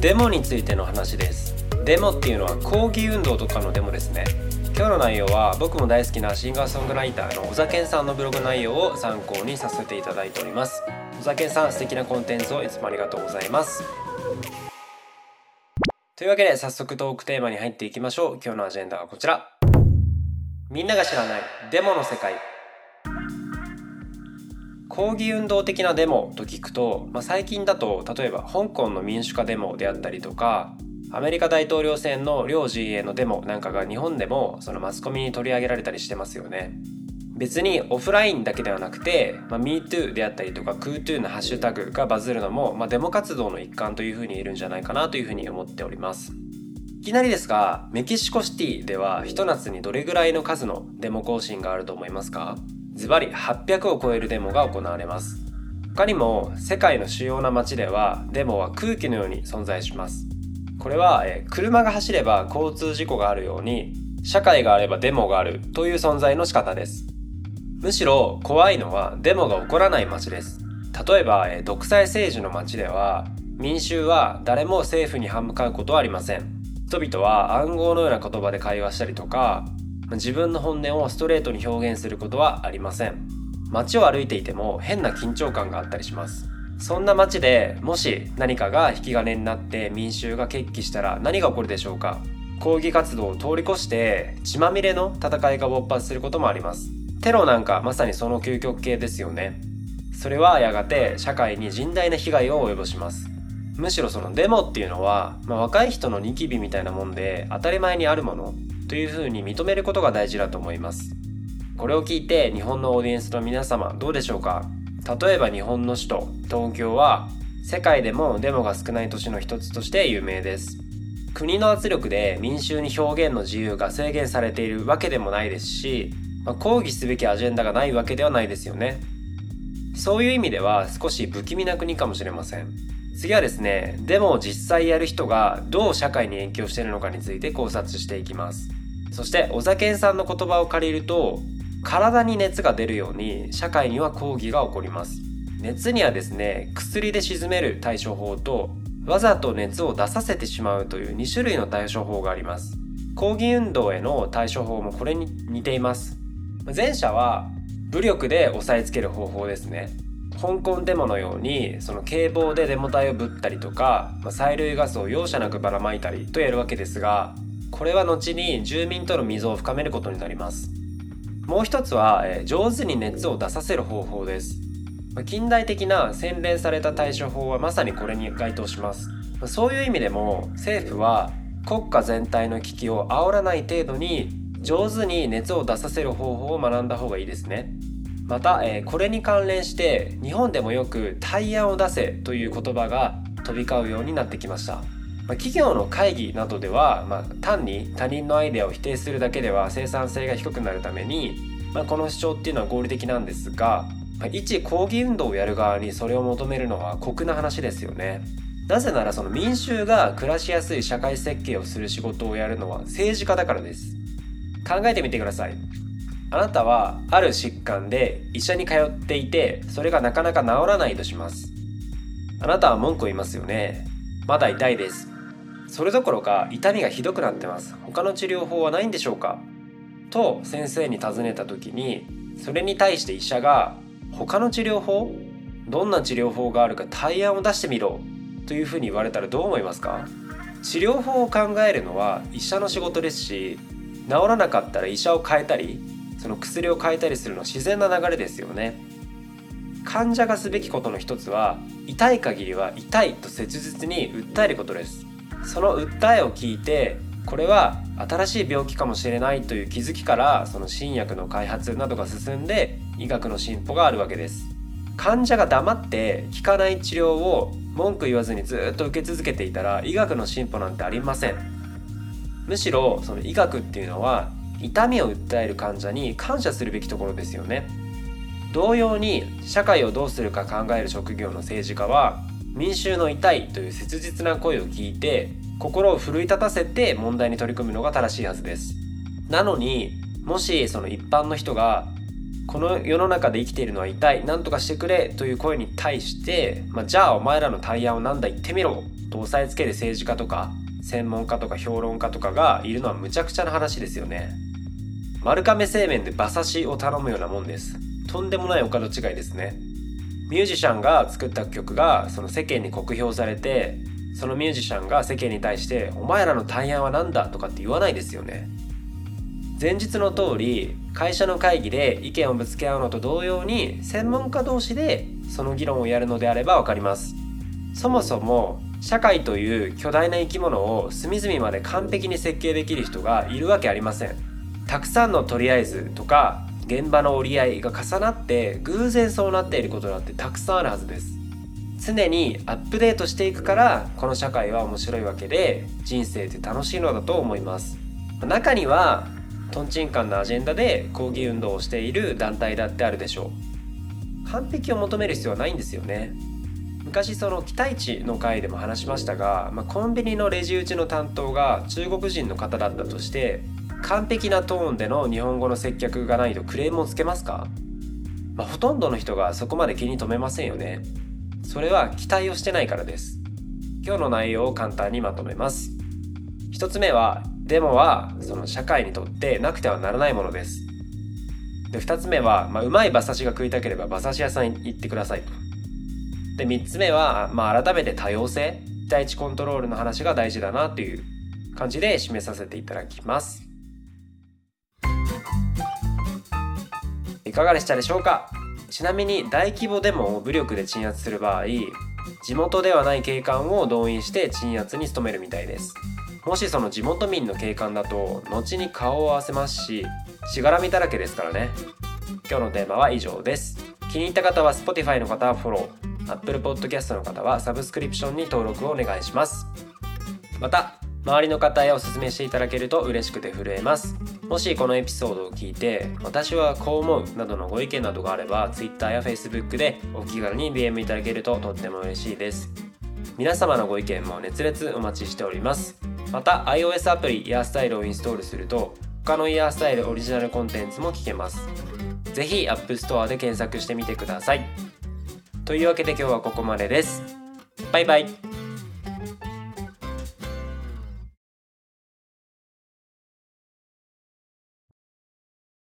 デモについての話です。デモっていうのは抗議運動とかのデモですね。今日の内容は僕も大好きなシンガーソングライターの小田健さんのブログ内容を参考にさせていただいております。小田健さん素敵なコンテンツをいつもありがとうございます。というわけで早速トークテーマに入っていきましょう。今日のアジェンダはこちら。みんなが知らないデモの世界。抗議運動的なデモと聞くと、まあ、最近だと例えば香港の民主化デモであったりとかアメリカ大統領選の両陣営のデモなんかが日本でもそのマスコミに取り上げられたりしてますよね。別にオフラインだけではなくて、まあ、MeToo であったりとか KooToo のハッシュタグがバズるのも、まあ、デモ活動の一環というふうに言えるんじゃないかなというふうに思っております。いきなりですがメキシコシティではひと夏にどれぐらいの数のデモ行進があると思いますか？ズバリ800を超えるデモが行われます。他にも世界の主要な街ではデモは空気のように存在します。これは、え車が走れば交通事故があるように社会があればデモがあるという存在の仕方です。むしろ怖いのはデモが起こらない街です。例えば、え独裁政治の街では民衆は誰も政府に歯向かうことはありません。人々は暗号のような言葉で会話したりとか自分の本音をストレートに表現することはありません。街を歩いていても変な緊張感があったりします。そんな街でもし何かが引き金になって民衆が決起したら何が起こるでしょうか？抗議活動を通り越して血まみれの戦いが勃発することもあります。テロなんかまさにその究極系ですよね。それはやがて社会に甚大な被害を及ぼします。むしろそのデモっていうのは、まあ、若い人のニキビみたいなもんで当たり前にあるもの。というふうに認めることが大事だと思います。これを聞いて日本のオーディエンスの皆様どうでしょうか？例えば日本の首都東京は世界でもデモが少ない都市の一つとして有名です。国の圧力で民衆に表現の自由が制限されているわけでもないですし、まあ、抗議すべきアジェンダがないわけではないですよね。そういう意味では少し不気味な国かもしれません。次はですねデモを実際やる人がどう社会に影響しているのかについて考察していきます。そして小酒さんの言葉を借りると体に熱が出るように社会には抗議が起こります。熱にはですね薬で鎮める対処法とわざと熱を出させてしまうという2種類の対処法があります。抗議運動への対処法もこれに似ています。前者は武力で押さえつける方法ですね。香港デモのようにその警棒でデモ隊をぶったりとか、催涙ガスを容赦なくばらまいたりとやるわけですがこれは後に住民との溝を深めることになります。もう一つは、え、上手に熱を出させる方法です。近代的な洗練された対処法はまさにこれに該当します。そういう意味でも政府は国家全体の危機を煽らない程度に上手に熱を出させる方法を学んだ方がいいですね。また、え、これに関連して日本でもよく「対案を出せ」という言葉が飛び交うようになってきました。まあ、企業の会議などでは、まあ、単に他人のアイデアを否定するだけでは生産性が低くなるために、まあ、この主張っていうのは合理的なんですが、まあ、一抗議運動をやる側にそれを求めるのは酷な話ですよね。なぜならその民衆が暮らしやすい社会設計をする仕事をやるのは政治家だからです。考えてみてください。あなたはある疾患で医者に通っていてそれがなかなか治らないとします。あなたは文句を言いますよね。まだ痛いです。それどころか痛みがひどくなってます。他の治療法はないんでしょうか？と先生に尋ねた時にそれに対して医者が他の治療法どんな治療法があるか対案を出してみろ。というふうに言われたらどう思いますか？治療法を考えるのは医者の仕事ですし治らなかったら医者を変えたりその薬を変えたりするのは自然な流れですよね。患者がすべきことの一つは痛い限りは痛いと切実に訴えることです。その訴えを聞いてこれは新しい病気かもしれないという気づきからその新薬の開発などが進んで医学の進歩があるわけです。患者が黙って効かない治療を文句言わずにずっと受け続けていたら医学の進歩なんてありません。むしろその医学っていうのは痛みを訴える患者に感謝するべきところですよね。同様に社会をどうするか考える職業の政治家は民衆の痛いという切実な声を聞いて心を奮い立たせて問題に取り組むのが正しいはずです。なのにもしその一般の人がこの世の中で生きているのは痛い何とかしてくれという声に対して、まあ、じゃあお前らの対案を何だ言ってみろと押さえつける政治家とか専門家とか評論家とかがいるのはむちゃくちゃな話ですよね。丸亀製麺で馬刺しを頼むようなもんです。とんでもないお門違いですね。ミュージシャンが作った曲がその世間に酷評されてそのミュージシャンが世間に対して「お前らの対案は何だ?」とかって言わないですよね前日の通り会社の会議で意見をぶつけ合うのと同様に専門家同士でその議論をやるのであれば分かりますそもそも社会という巨大な生き物を隅々まで完璧に設計できる人がいるわけありませんたくさんのとりあえずとか現場の折り合いが重なって偶然そうなっていることだってたくさんあるはずです。常にアップデートしていくからこの社会は面白いわけで人生って楽しいのだと思います。中にはとんちんかんなアジェンダで抗議運動をしている団体だってあるでしょう。完璧を求める必要はないんですよね。昔その期待値の回でも話しましたが、まあ、コンビニのレジ打ちの担当が中国人の方だったとして完璧なトーンでの日本語の接客がないとクレームをつけますか、まあ、ほとんどの人がそこまで気に留めませんよね。それは期待をしてないからです。今日の内容を簡単にまとめます。1つ目はデモはその社会にとってなくてはならないものです。で2つ目は、まあ、うまい馬刺しが食いたければ馬刺し屋さんに行ってくださいと。で3つ目は、まあ、改めて多様性期待値コントロールの話が大事だなという感じで締めさせていただきます。いかがでしたでしょうか？ちなみに大規模デモを武力で鎮圧する場合地元ではない警官を動員して鎮圧に努めるみたいです。もしその地元民の警官だと後に顔を合わせますししがらみだらけですからね。今日のテーマは以上です。気に入った方は Spotify の方はフォロー。Apple Podcast の方はサブスクリプションに登録をお願いします。また周りの方へおすすめしていただけると嬉しくて震えます。もしこのエピソードを聞いて私はこう思うなどのご意見などがあれば Twitter や Facebook でお気軽に DM いただけるととっても嬉しいです。皆様のご意見も熱烈お待ちしております。また iOS アプリイヤースタイルをインストールすると他のイヤースタイルオリジナルコンテンツも聞けます。ぜひ App Store で検索してみてください。というわけで今日はここまでです。バイバイ。